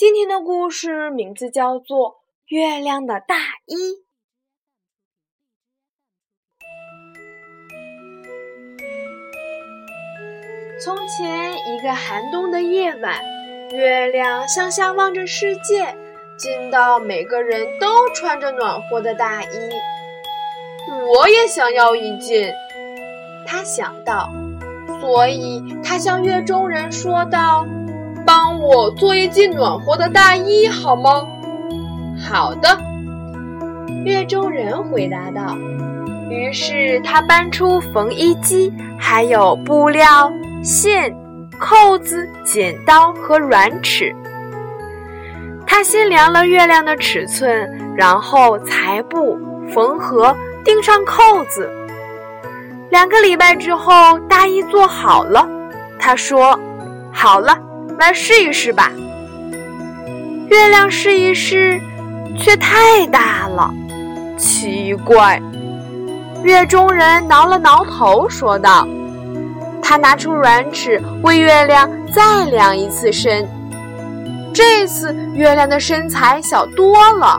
今天的故事名字叫做《月亮的大衣》。从前，一个寒冬的夜晚，月亮向下望着世界，近到每个人都穿着暖和的大衣。我也想要一件，他想到，所以他向月中人说道。我做一件暖和的大衣好吗？好的，月中人回答道。于是他搬出缝衣机，还有布料、线、扣子、剪刀和软尺。他先量了月亮的尺寸，然后裁布、缝合、钉上扣子。两个礼拜之后，大衣做好了。他说：“好了。”来试一试吧。月亮试一试，却太大了。奇怪，月中人挠了挠头，说道：“他拿出软尺，为月亮再量一次身。这次月亮的身材小多了，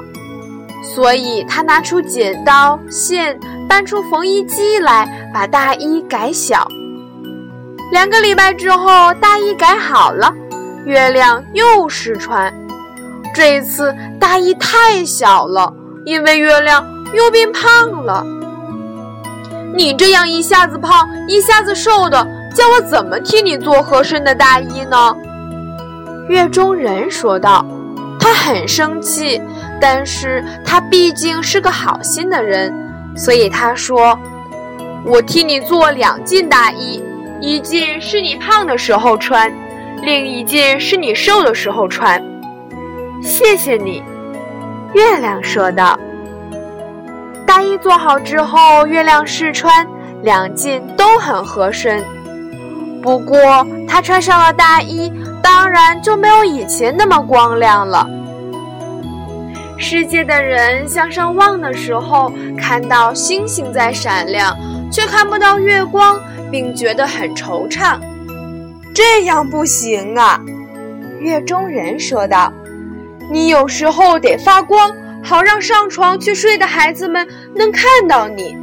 所以他拿出剪刀、线，搬出缝衣机来，把大衣改小。两个礼拜之后，大衣改好了。”月亮又试穿，这一次大衣太小了，因为月亮又变胖了。你这样一下子胖一下子瘦的，叫我怎么替你做合身的大衣呢？月中人说道。他很生气，但是他毕竟是个好心的人，所以他说：“我替你做两件大衣，一件是你胖的时候穿。”另一件是你瘦的时候穿，谢谢你。”月亮说道。大衣做好之后，月亮试穿，两件都很合身。不过，他穿上了大衣，当然就没有以前那么光亮了。世界的人向上望的时候，看到星星在闪亮，却看不到月光，并觉得很惆怅。这样不行啊，月中人说道：“你有时候得发光，好让上床去睡的孩子们能看到你。”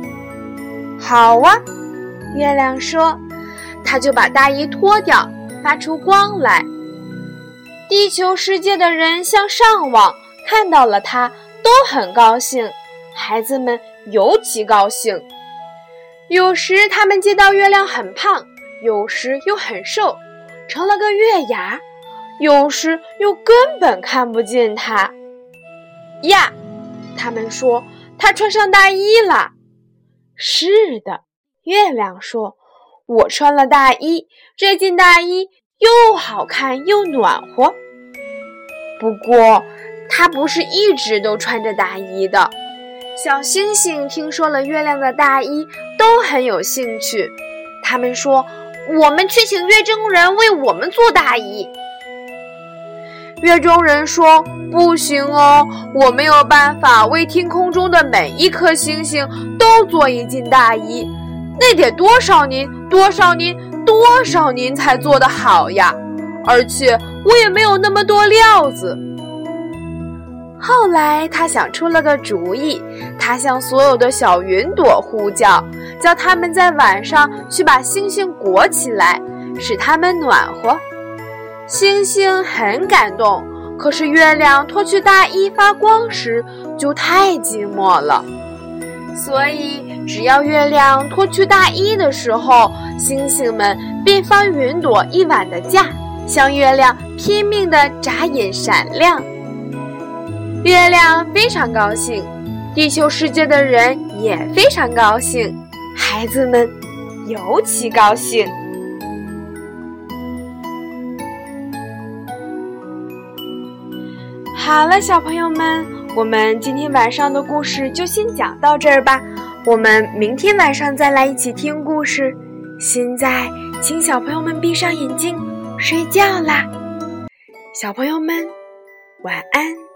好啊，月亮说，他就把大衣脱掉，发出光来。地球世界的人向上望，看到了他，都很高兴，孩子们尤其高兴。有时他们见到月亮很胖。有时又很瘦，成了个月牙；有时又根本看不见它。呀，他们说他穿上大衣了。是的，月亮说：“我穿了大衣，这件大衣又好看又暖和。”不过，他不是一直都穿着大衣的。小星星听说了月亮的大衣，都很有兴趣。他们说。我们去请月中人为我们做大衣。月中人说：“不行哦，我没有办法为天空中的每一颗星星都做一件大衣，那得多少年、多少年、多少年才做得好呀！而且我也没有那么多料子。”后来，他想出了个主意，他向所有的小云朵呼叫，叫他们在晚上去把星星裹起来，使它们暖和。星星很感动，可是月亮脱去大衣发光时就太寂寞了。所以，只要月亮脱去大衣的时候，星星们便放云朵一晚的假，向月亮拼命地眨眼闪亮。月亮非常高兴，地球世界的人也非常高兴，孩子们尤其高兴。好了，小朋友们，我们今天晚上的故事就先讲到这儿吧。我们明天晚上再来一起听故事。现在，请小朋友们闭上眼睛睡觉啦。小朋友们，晚安。